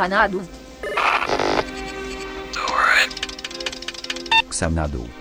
Xanadu. Xanadu.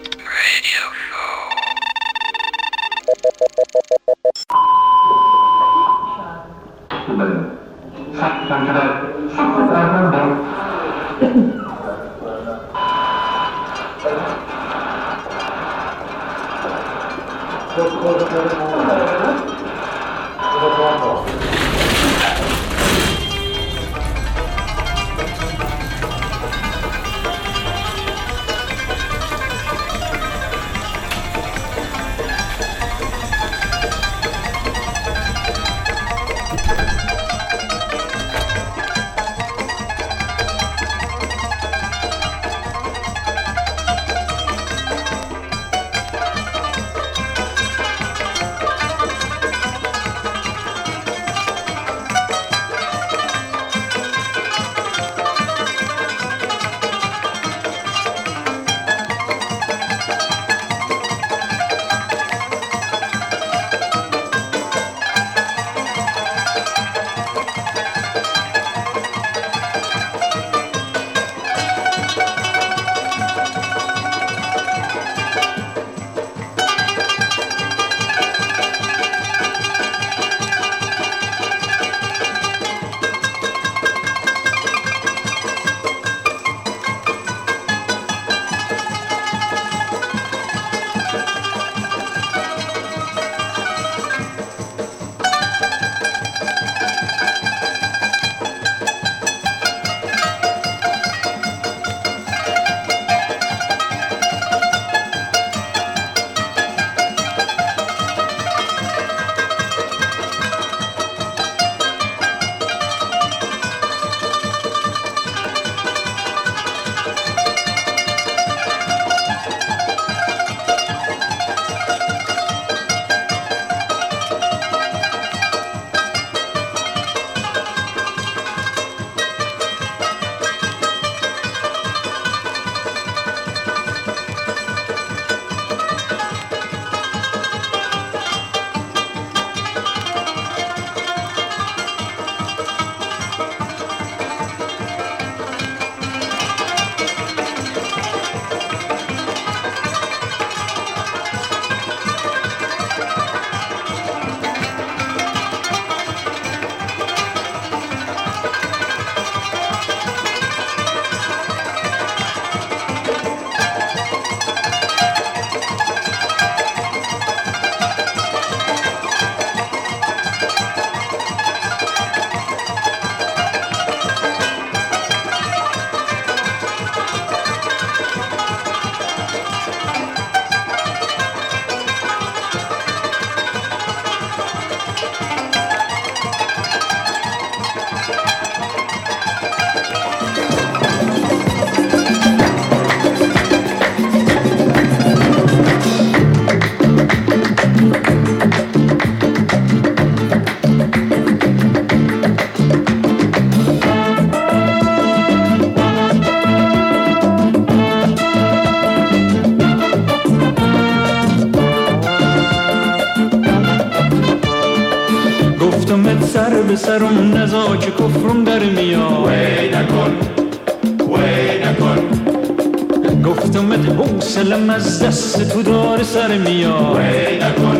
نزا که کفرم در میاد وی نکن وی نکن گفت گفتم ات حوصلم از دست تو دار سر میاد وی نکن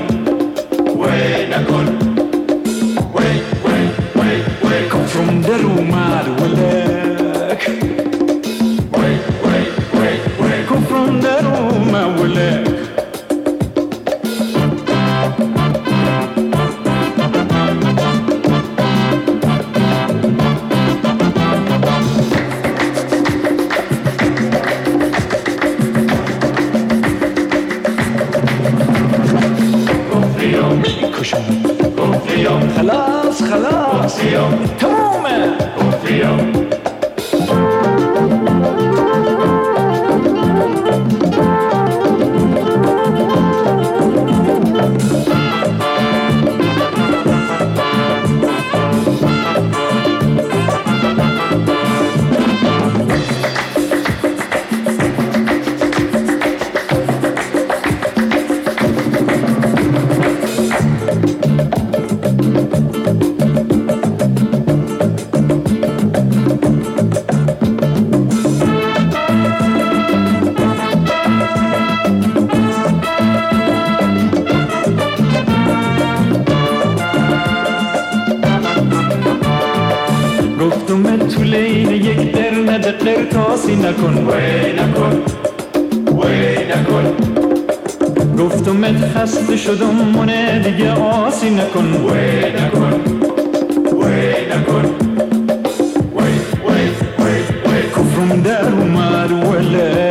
وی نکن وی نکن گفتم ات خسته شدم مونه دیگه آسی نکن وی نکن وی نکن وی وی وی وی کفرم در اومد ولک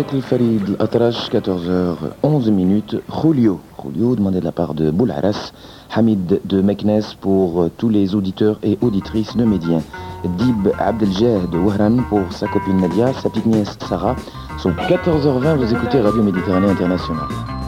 Chakli Farid Atrash, 14h11, Julio. Julio, demandé de la part de Boularas, Hamid de Meknes pour euh, tous les auditeurs et auditrices de Médien. Dib Abdeljeh de Wahran pour sa copine Nadia, sa petite nièce Sarah. Sur 14h20, vous écoutez Radio Méditerranée Internationale.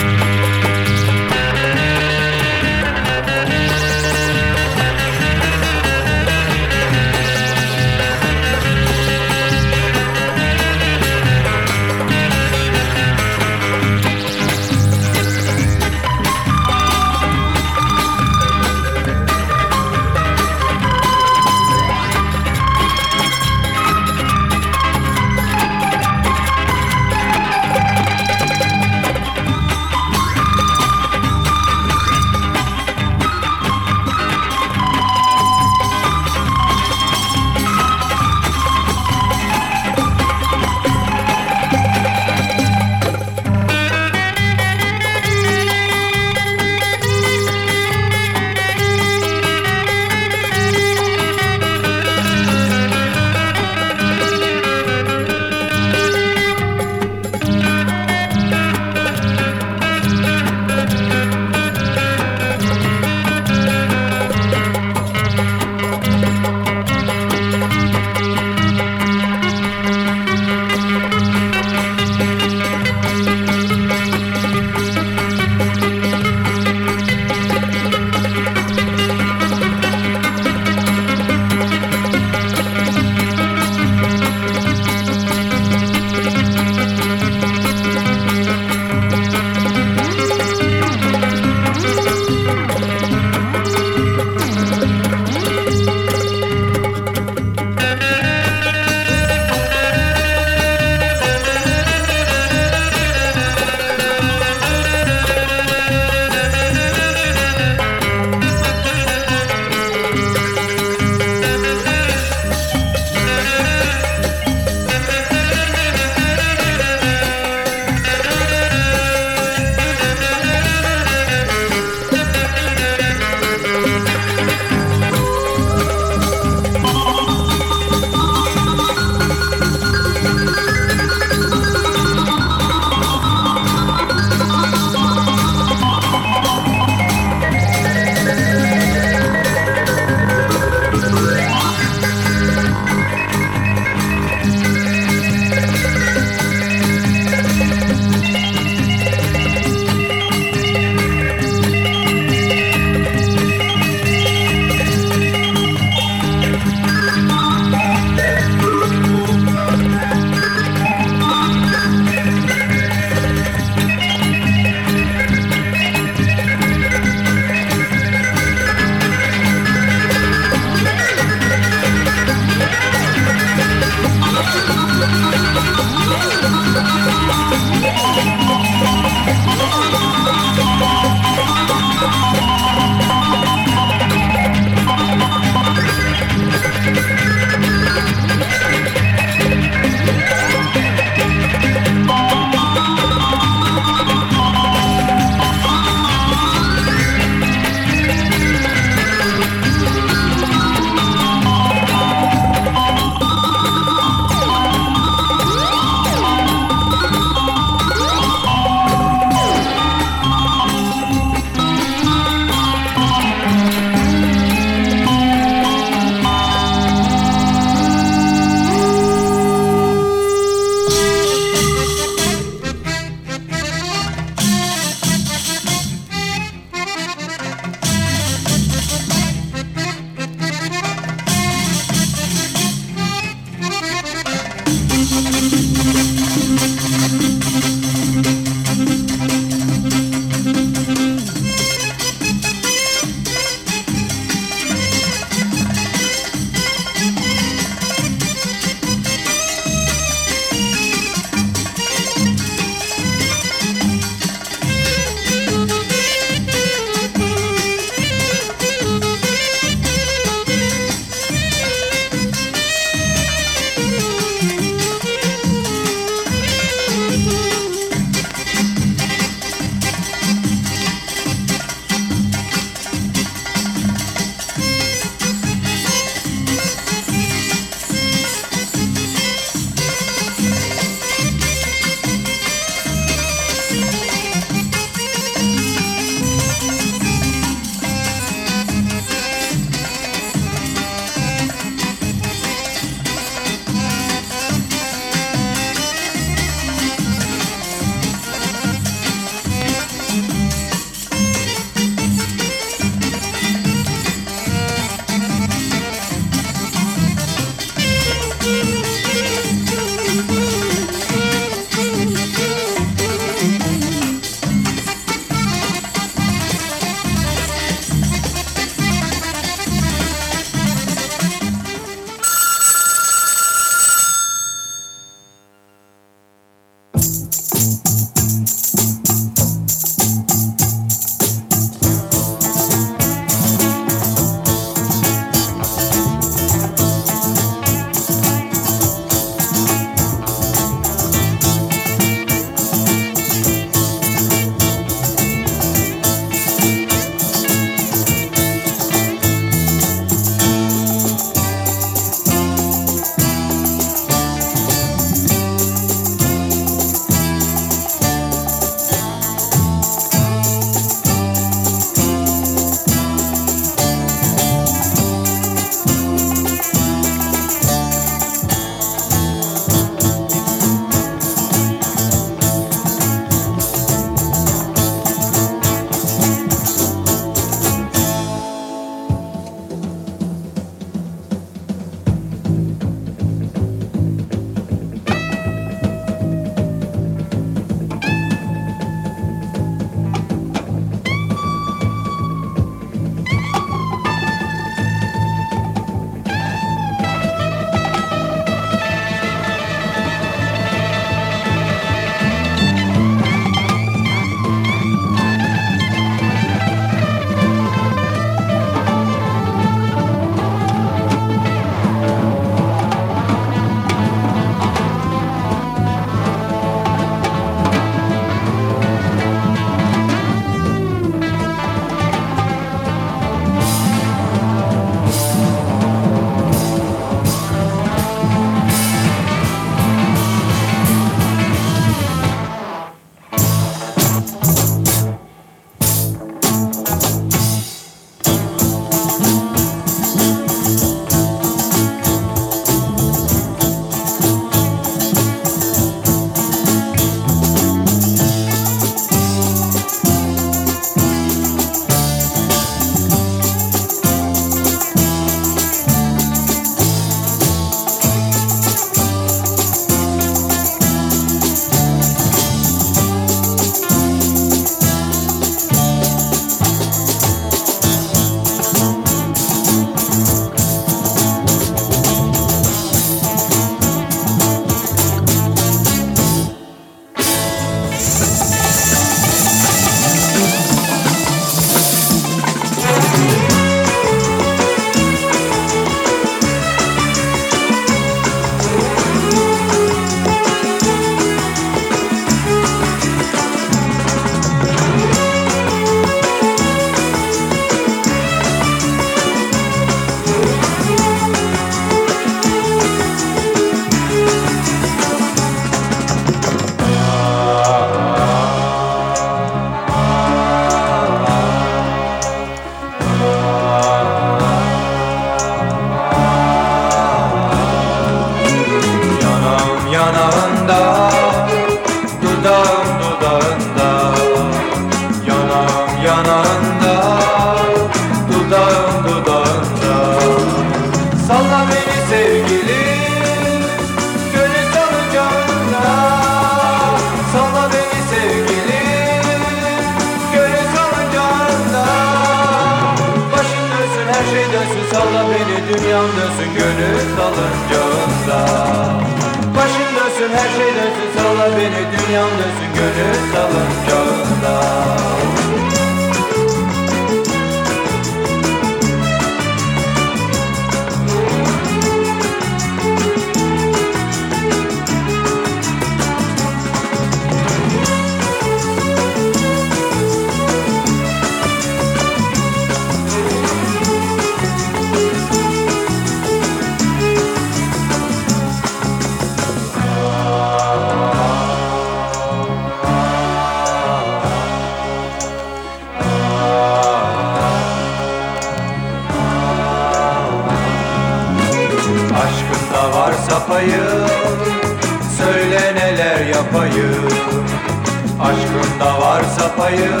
Payım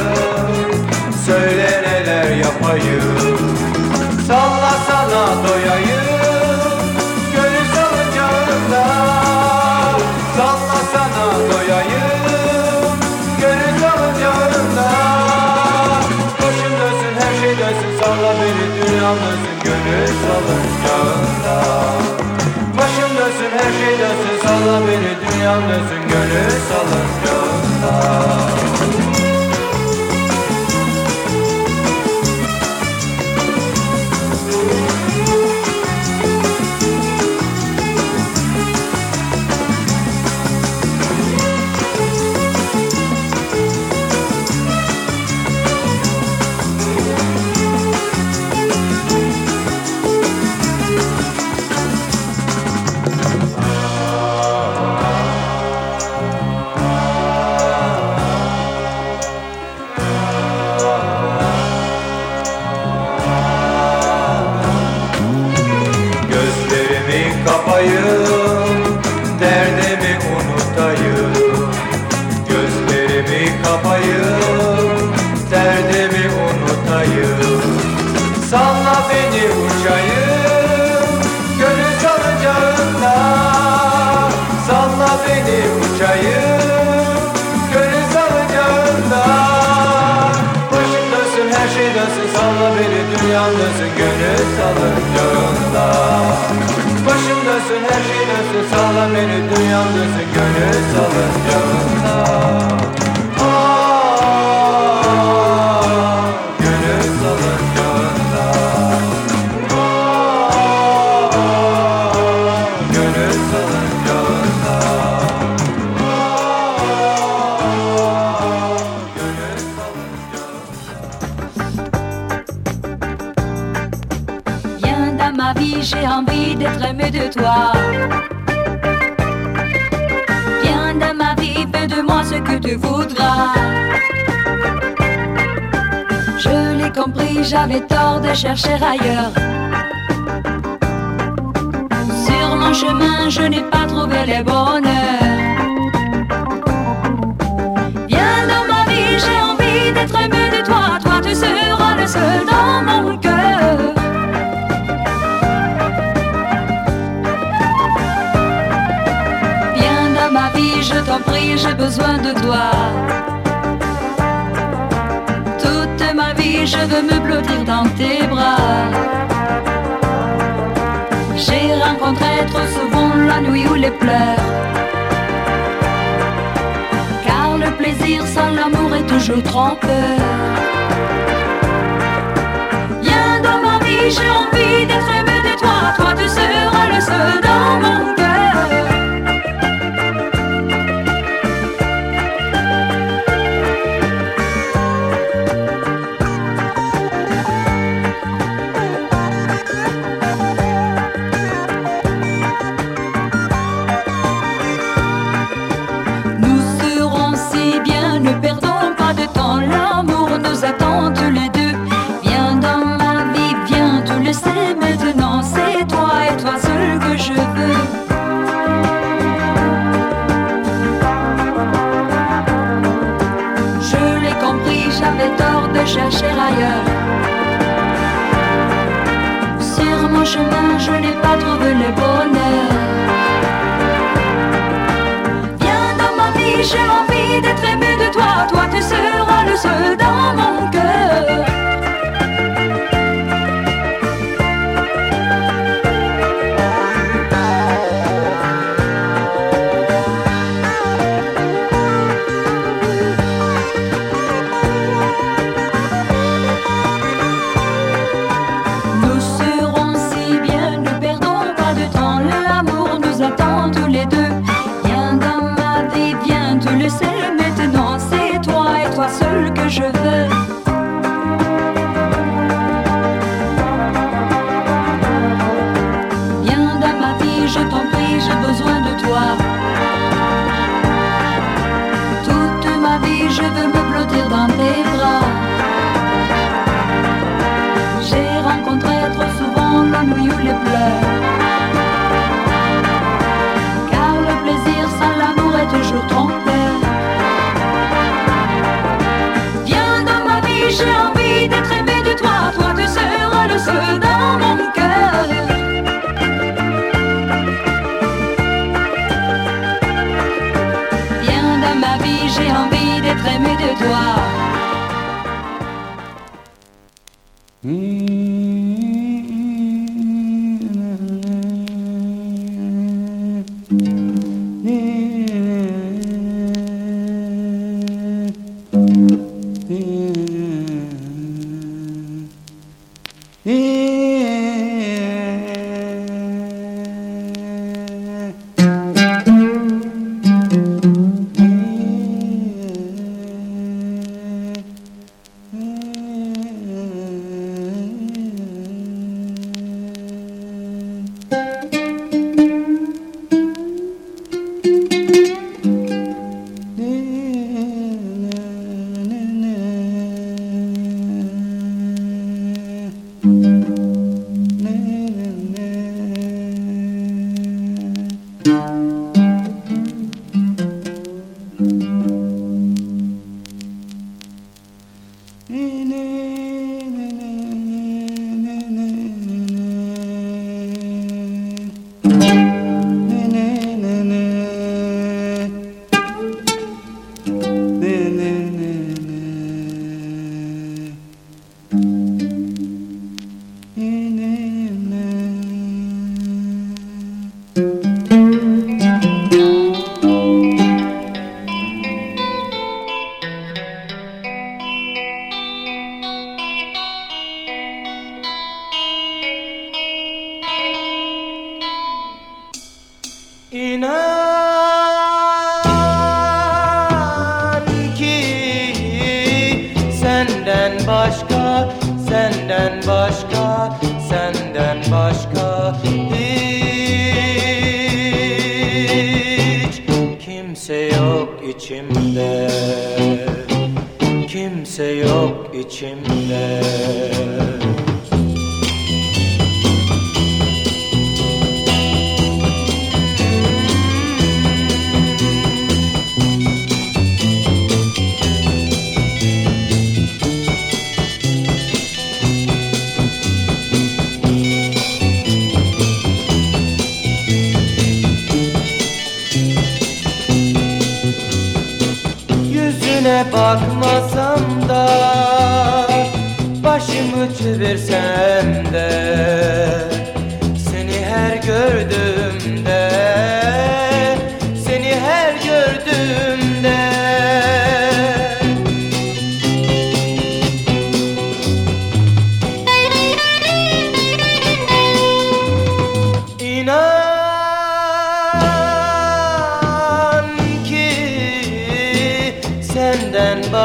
Söyle neler yapayım. Salla sana doyayım Gönül salıncağında. Salla sana doyayım Gönül salıncağında. Başım dönsün her şey dönsün Salla beni dünyam dönsün Gönül salıncağında. Başım dönsün her şey dönsün Salla beni dünyam dönsün Gönül salıncağında Gönül j'avais tort de chercher ailleurs. Sur mon chemin, je n'ai pas trouvé le bonheur. Viens dans ma vie, j'ai envie d'être aimé de toi. Toi, tu seras le seul dans mon cœur. Viens dans ma vie, je t'en prie, j'ai besoin de toi. Je veux me blottir dans tes bras. J'ai rencontré trop souvent la nuit ou les pleurs. Car le plaisir sans l'amour est toujours trompeur. Viens dans ma vie, j'ai envie d'être aimé de toi. Toi, tu seras le seul dans mon cœur. Chercher ailleurs. Sur mon chemin, je n'ai pas trouvé le bonheur. Viens dans ma vie, j'ai envie d'être aimé de toi. Toi, tu seras le seul dans mon cœur. Ce dans mon cœur. Bien dans ma vie, j'ai envie d'être aimé de toi.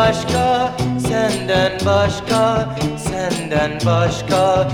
başka, senden başka, senden başka.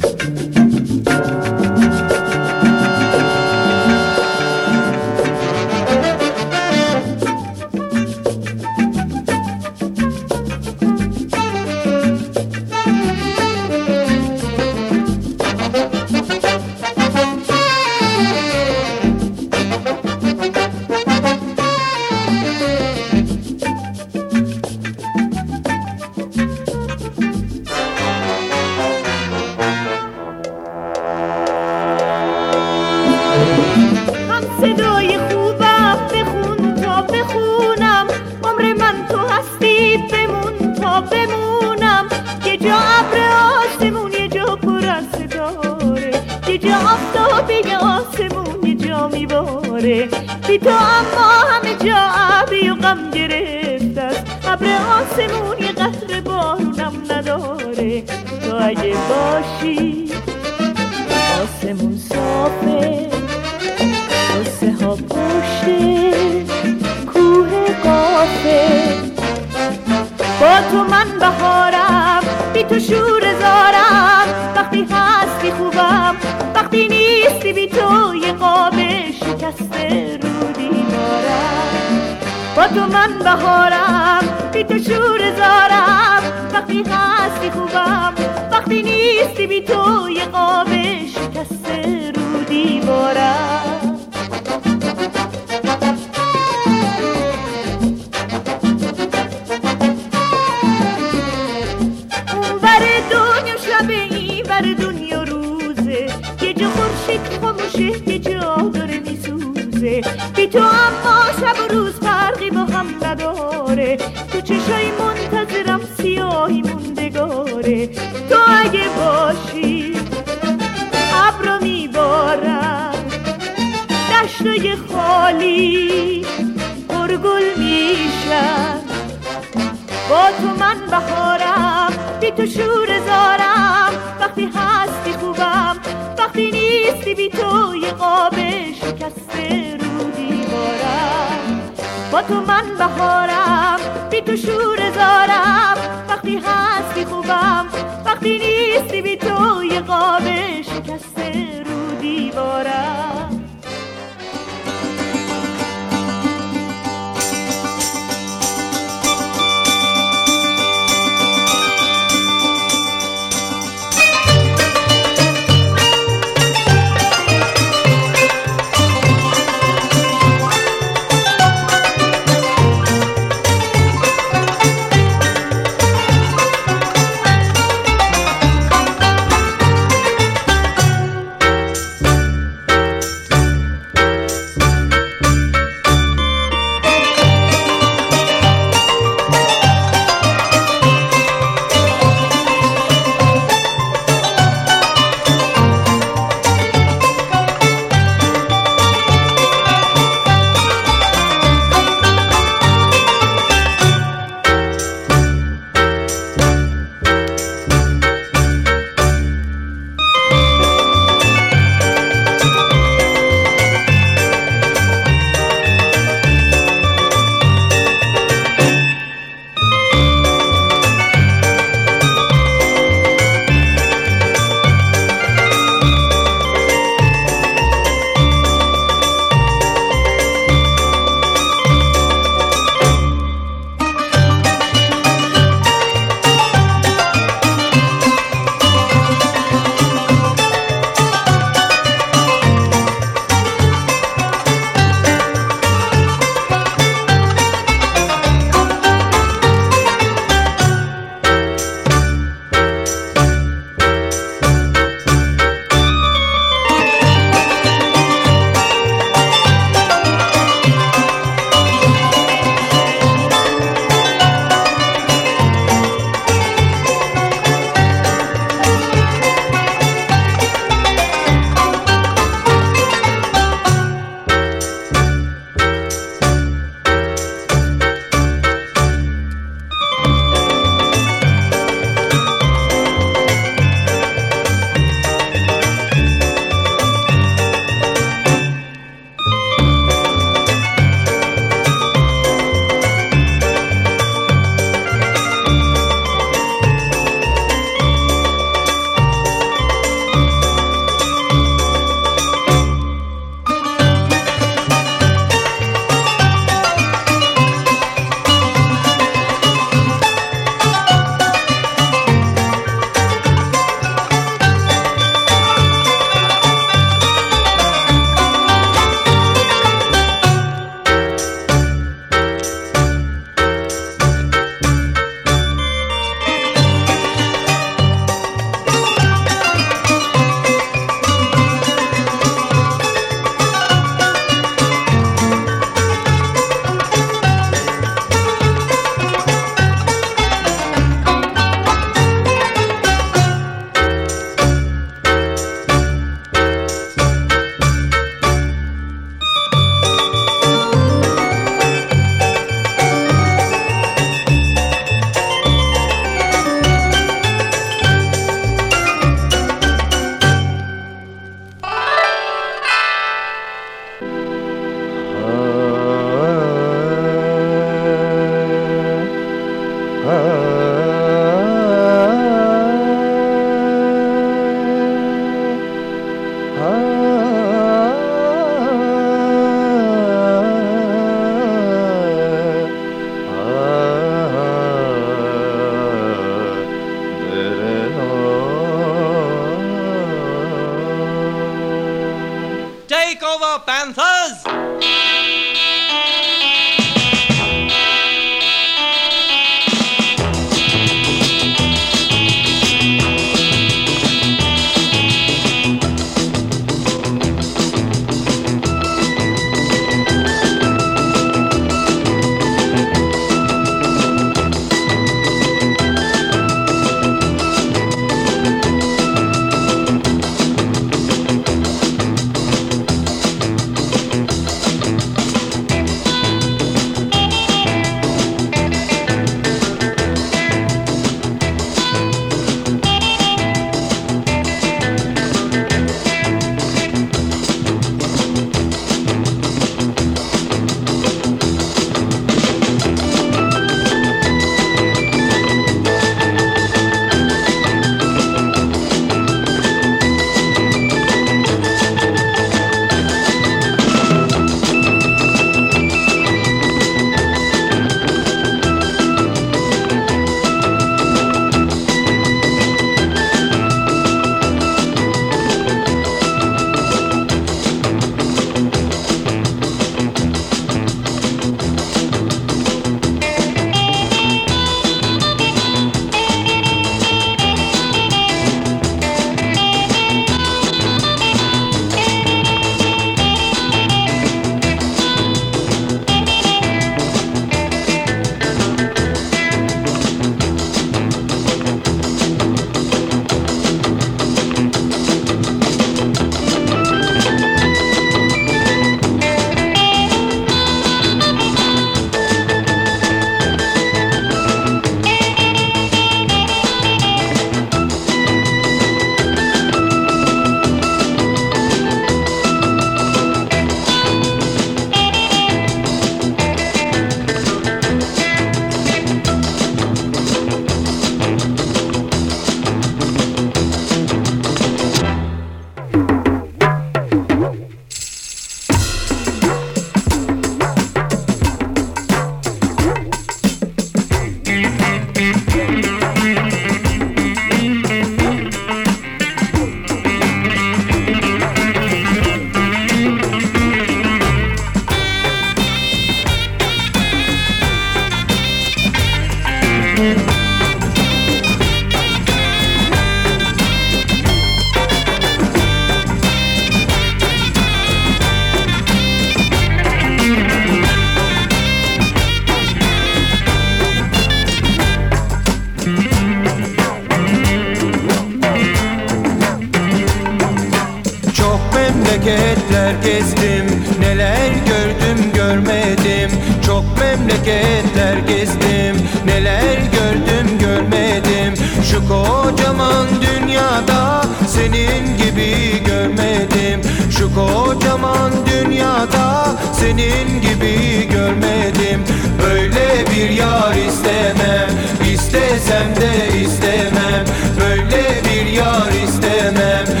Memleketler gezdim. Neler gördüm görmedim. Çok memleketler gezdim. Neler gördüm görmedim. Şu kocaman dünyada Senin gibi görmedim. Şu kocaman dünyada Senin gibi görmedim. Böyle bir yar istemem. İstesem de istemem. Böyle bir yar istemem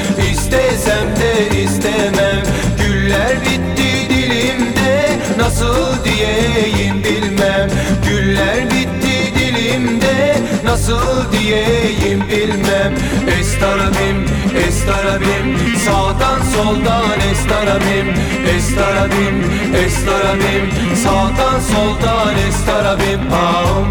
Nasıl diyeyim bilmem. Güller bitti dilimde Nasıl diyeyim bilmem. Estarabim, estarabim Sağdan soldan estarabim. Estarabim, estarabim Sağdan soldan estarabim. Ağım,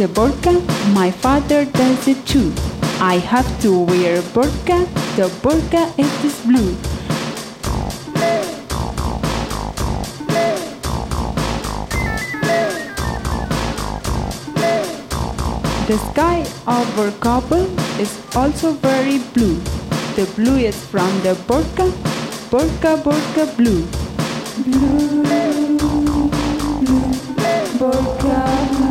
wears a burqa, my father does it too. I have to wear a burqa, the burqa is blue. The sky over Kabul is also very blue. The blue is from the burqa, burqa, burqa blue. Blue, blue, burqa.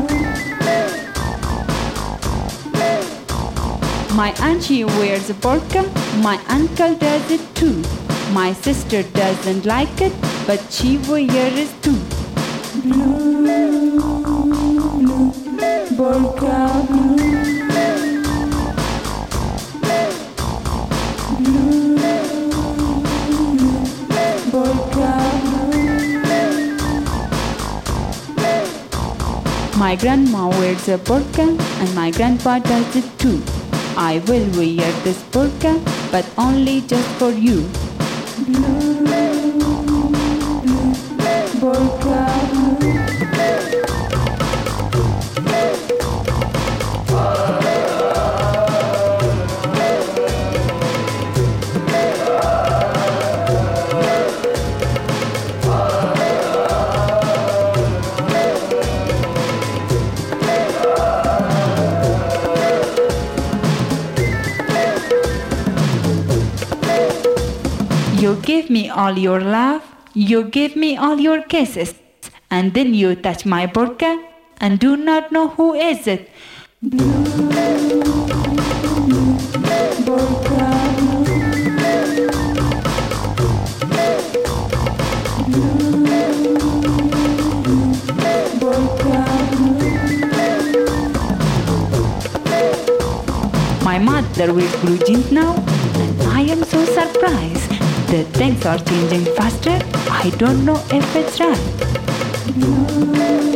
My auntie wears a burqa, my uncle does it too. My sister doesn't like it, but she wears it too. Blue, blue, burqa blue. Blue, blue, blue. My grandma wears a burqa and my grandpa does it too. I will wear this burqa, but only just for you. Blue, blue, burqa give me all your love, you give me all your kisses, and then you touch my burqa and do not know who is it. My mother wears blue jeans now, and I am so surprised. The things are changing faster. I don't know if it's right.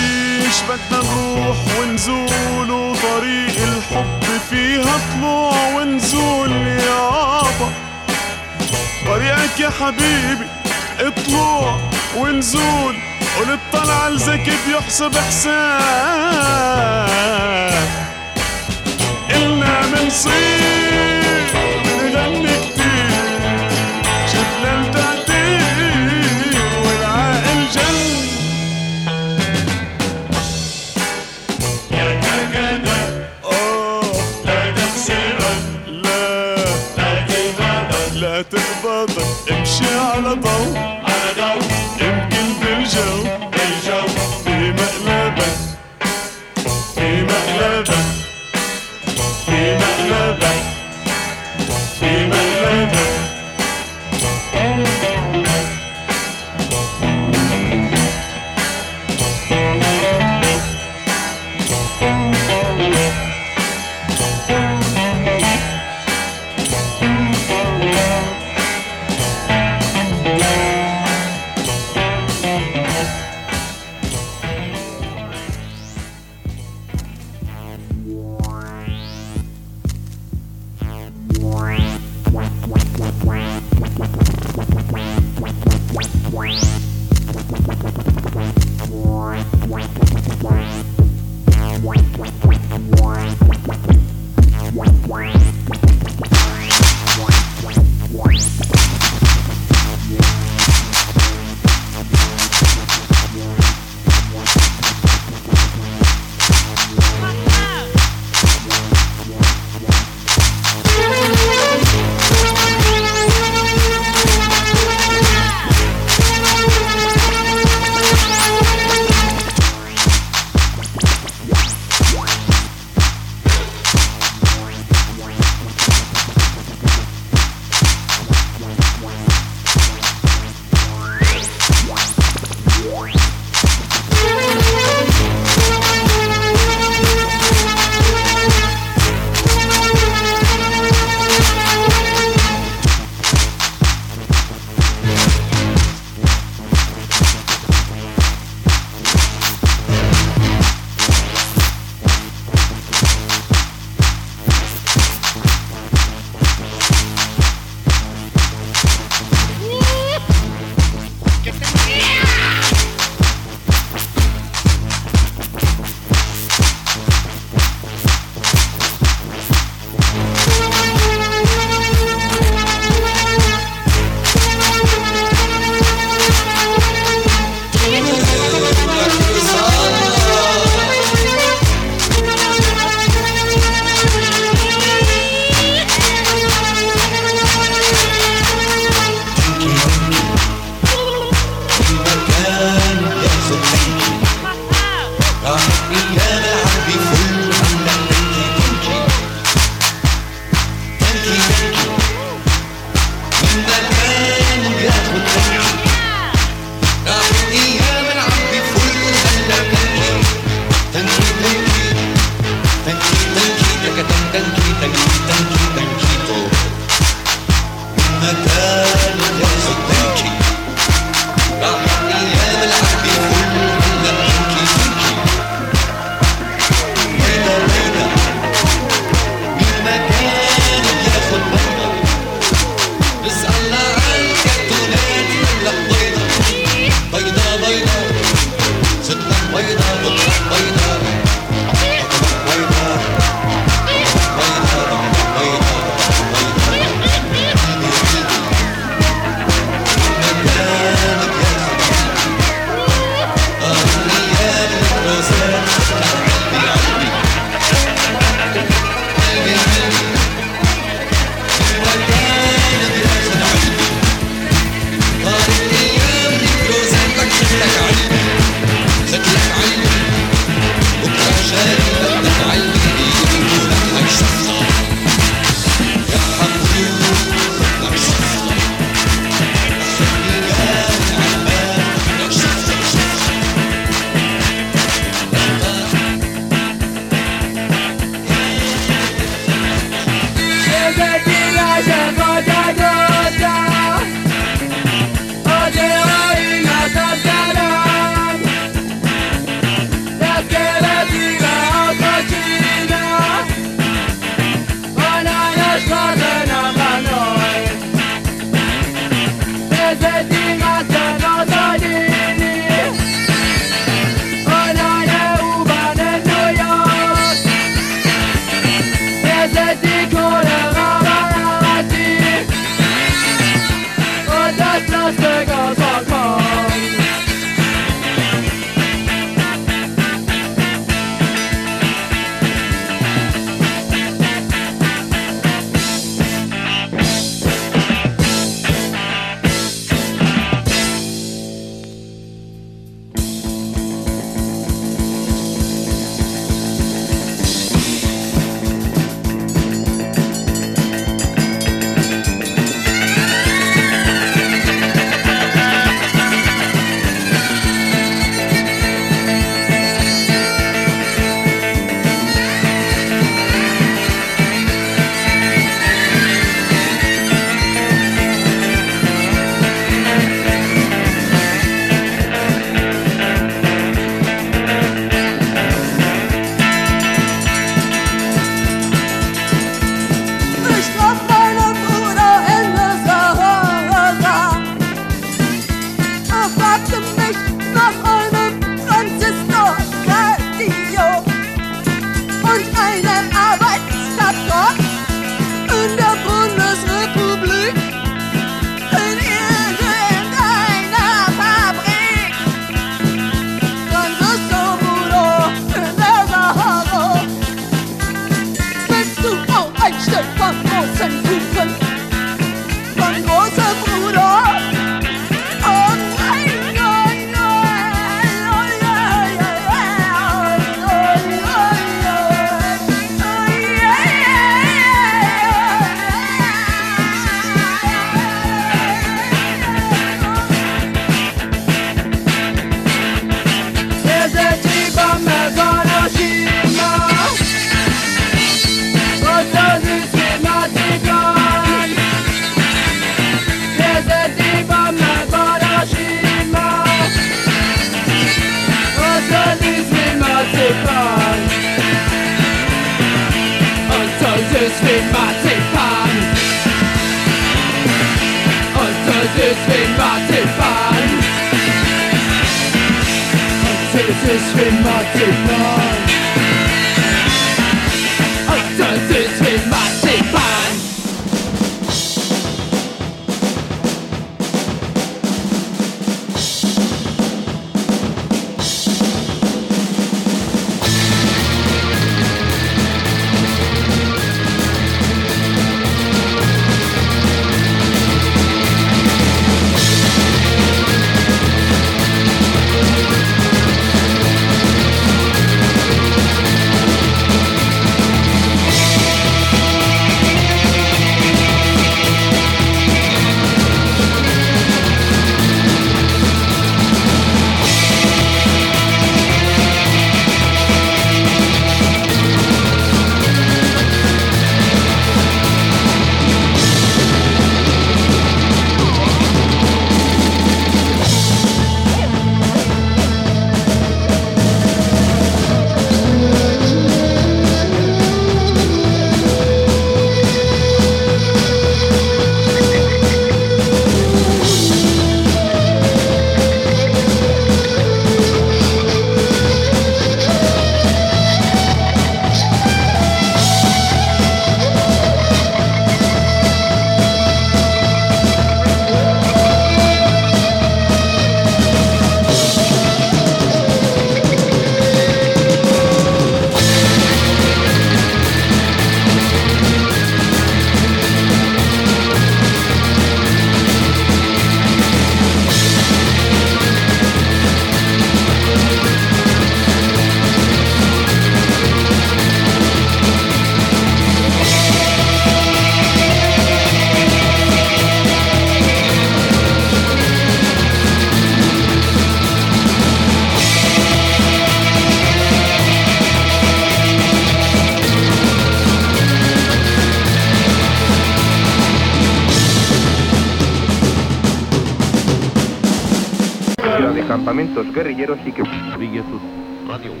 campamentos guerrilleros y que... Radio 1.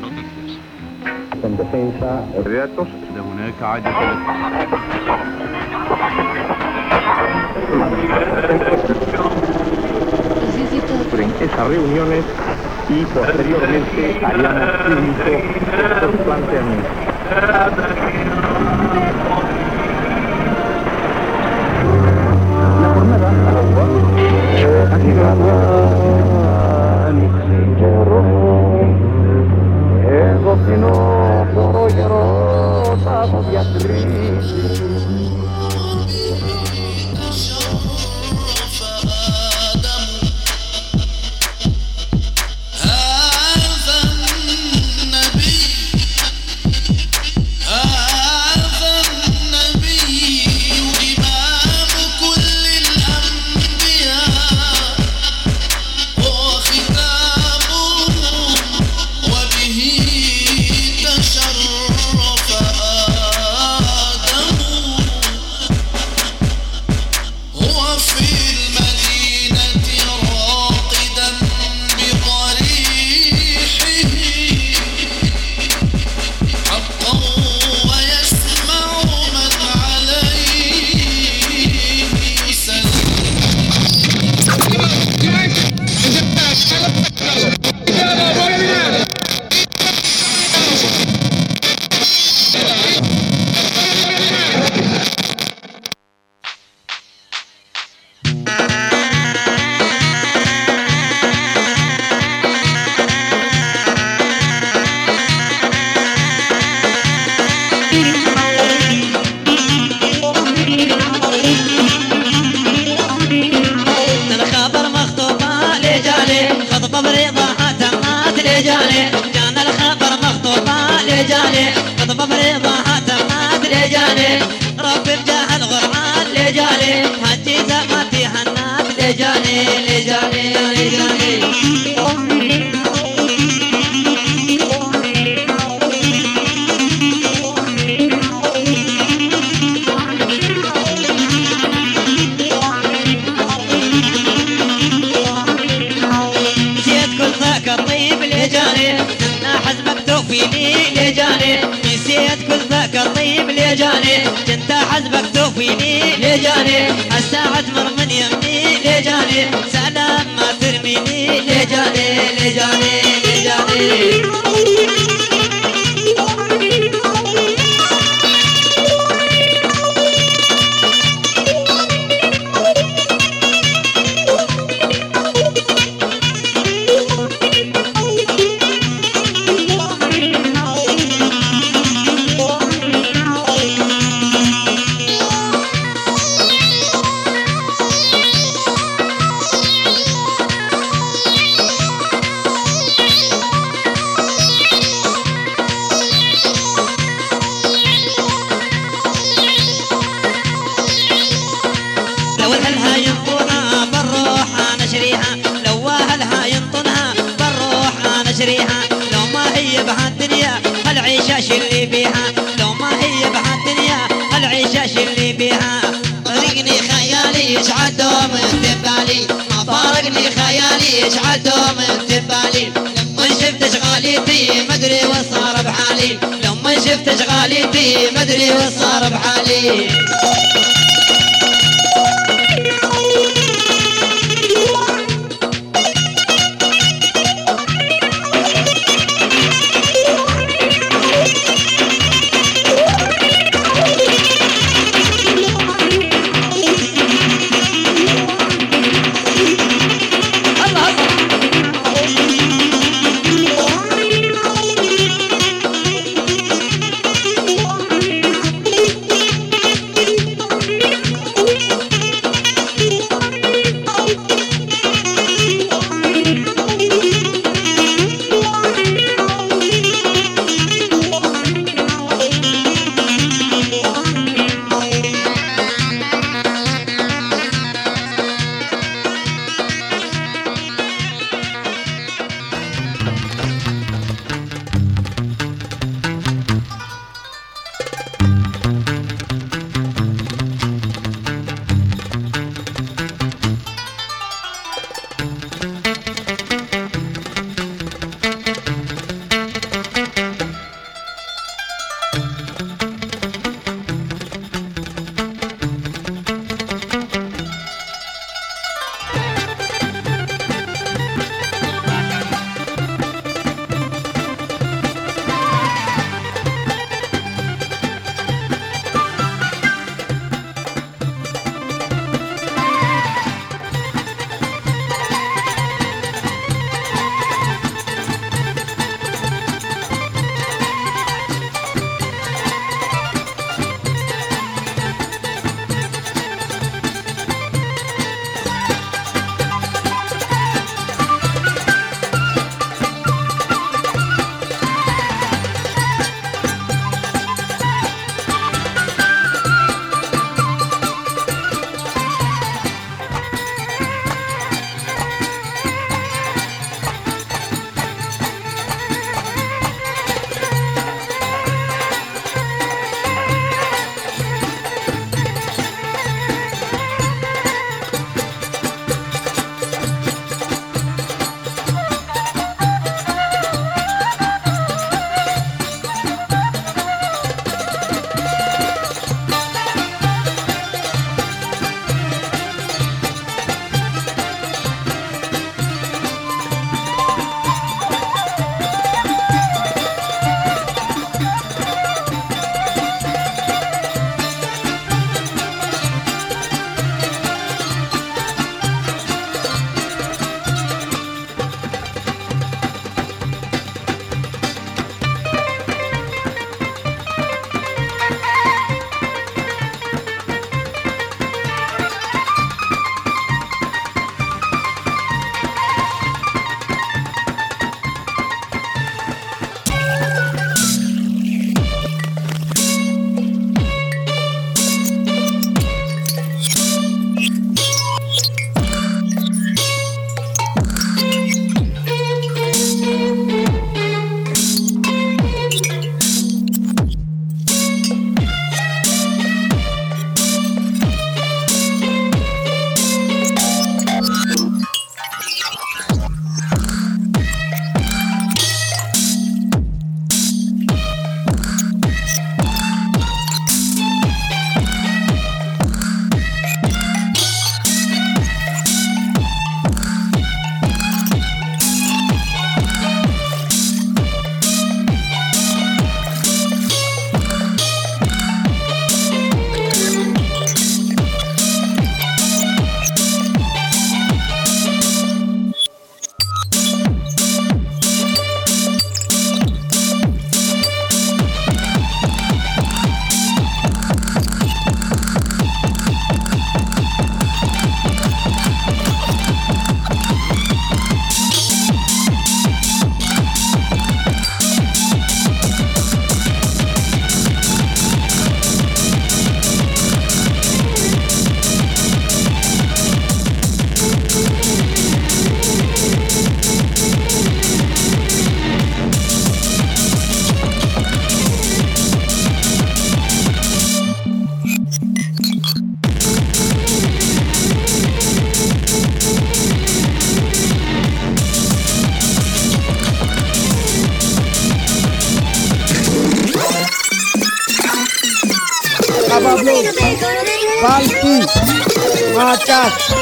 Noticias. En defensa de datos. De una esas reuniones y posteriormente haríamos público estos planteamientos. Thank you.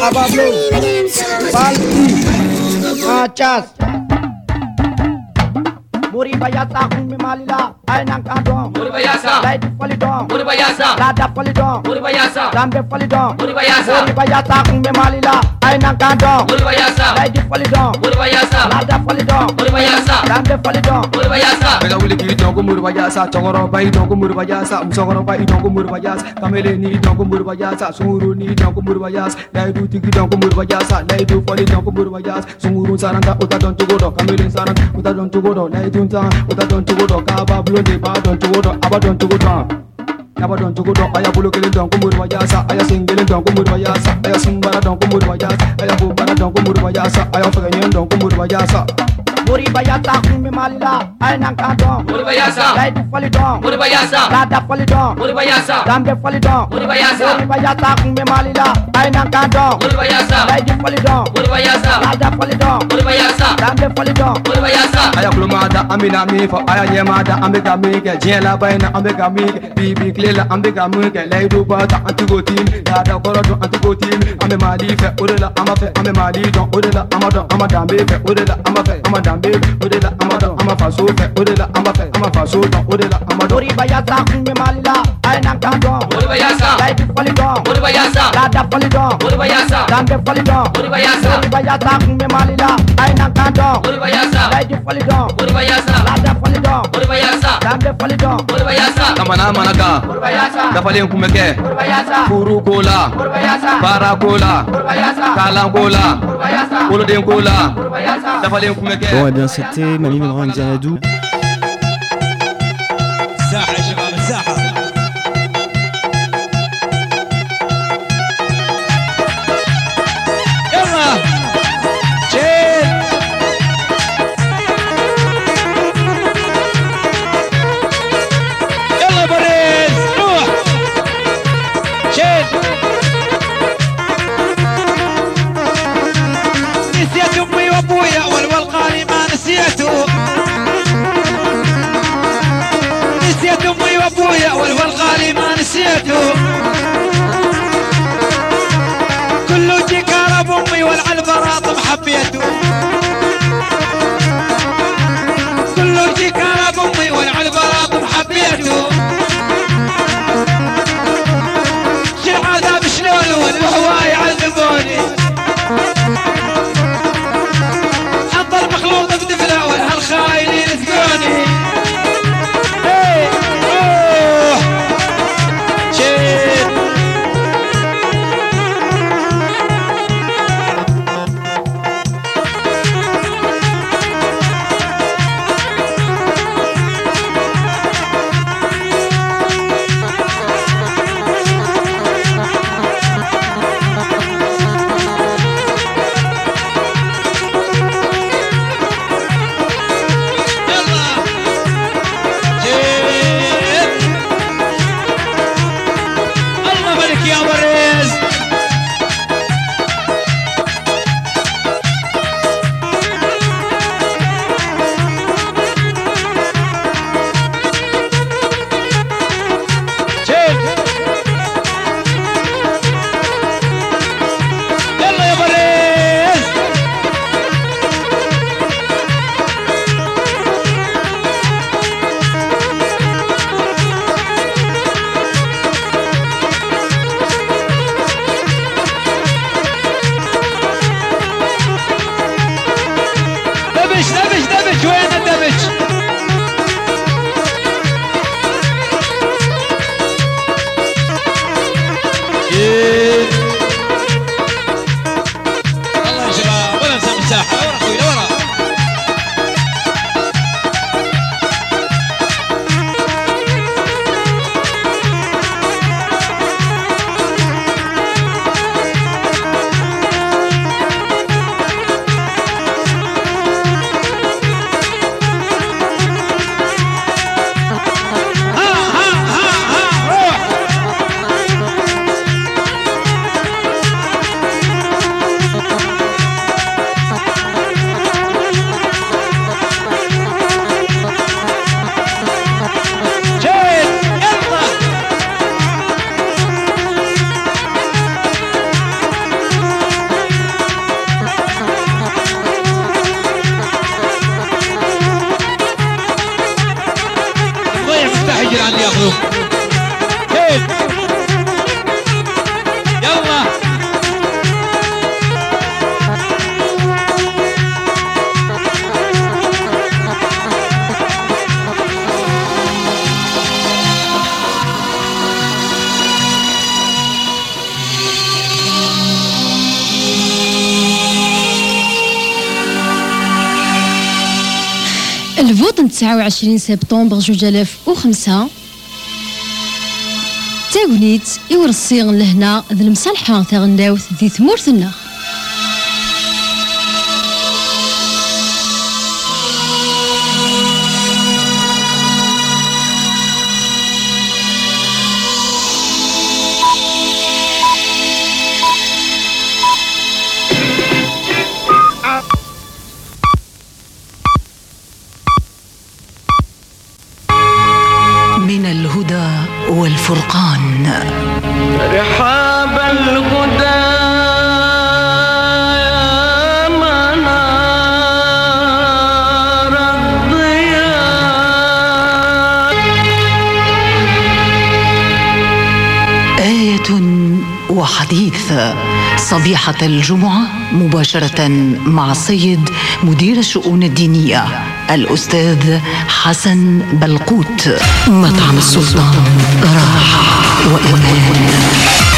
Abablo, Palti, Machas. Muri kumi malila, Dambe falidon Mori bayasa. Kumbe malila. Aina gandon Mori bayasa. Laidi falidon Mori bayasa. Lada falidon Mori bayasa. Dambe falidon Mori bayasa. Mega wili kiri dongo mori bayasa. Chongoro bai dongo mori bayasa. Musongoro bai dongo mori bayasa. Kamele ni dongo mori bayasa. Sunguru ni dongo mori bayasa. Laidu tiki dongo mori bayasa. Laidu fali dongo mori bayasa. Sunguru saranga uta don tugodo. Kamele saranga uta don tugodo. Laidu saranga uta don tugodo. Kaba blonde ba don tugodo. Aba don tugodo. Yaba dɔn cogo dɔn a y'a bolo kelen dɔn ko Moriba yaasa a y'a sen kelen dɔn ko Moriba yaasa a y'a sunbara dɔn ko Moriba yaasa a y'a bobara dɔn ko Moriba yaasa a y'a fɛgɛɲɛ dɔn ko Moriba yaasa Muri bayasa kumi malila, ay nang kadong. Muri bayasa. Lady falidong. Muri bayasa. Lada falidong. Muri bayasa. Lambe falidong. Muri bayasa. Muri bayasa kumi malila, ay nang kadong. Muri bayasa. Lady falidong. Muri bayasa. Lada falidong. Muri bayasa. Lambe falidong. Muri bayasa. aya kulomada an bena min fɔ aya ɲɛmada an be ka min kɛ diɲɛ laban in na an be ka min kɛ bibi kile la an be ka min kɛ layiduba ta an tigo tin laada kɔrɔ dɔn an tigo tin an be mali fɛ o de la an ma fɛ bɛ o la an b'a dɔn an b'a faso fɛ o de la an b'a fɛ an b'a faso dɔn o de la an b'a dɔn. moriba yaasa kun bɛ mali la a ye nan kan dɔn. moriba yaasa layidu fali dɔn. moriba yaasa laada fali dɔn. moriba yaasa danbe fali dɔn. moriba yaasa moriba yaasa kun bɛ mali la a ye nan kan dɔn. moriba yaasa layidu fali dɔn. moriba yaasa laada fali dɔn. moriba yaasa danbe fali dɔn. moriba yaasa kamana mana kan. moriba yaasa dafalen kun bɛ kɛ. moriba yaasa furu ko la. moriba yaasa baara ko la. moriba yaasa kalan ko la. moriba yaasa woloden ko la. moriba yaasa dafalen kun bɛ kɛ. Bon, eh bien, c'était Mali Medran Xanadu. الأول على البراط محبيته كله جيك أنا بامي وأنا على البراطم 24 سبتمبر 2005 تاونيت إورصيغ لهنا ذي المصالحة تاغنداوت ذي ثمور ثمورتنا صبيحة الجمعة مباشرة مع السيد مدير الشؤون الدينية الأستاذ حسن بلقوت. مطعم السلطان. راحة وأمان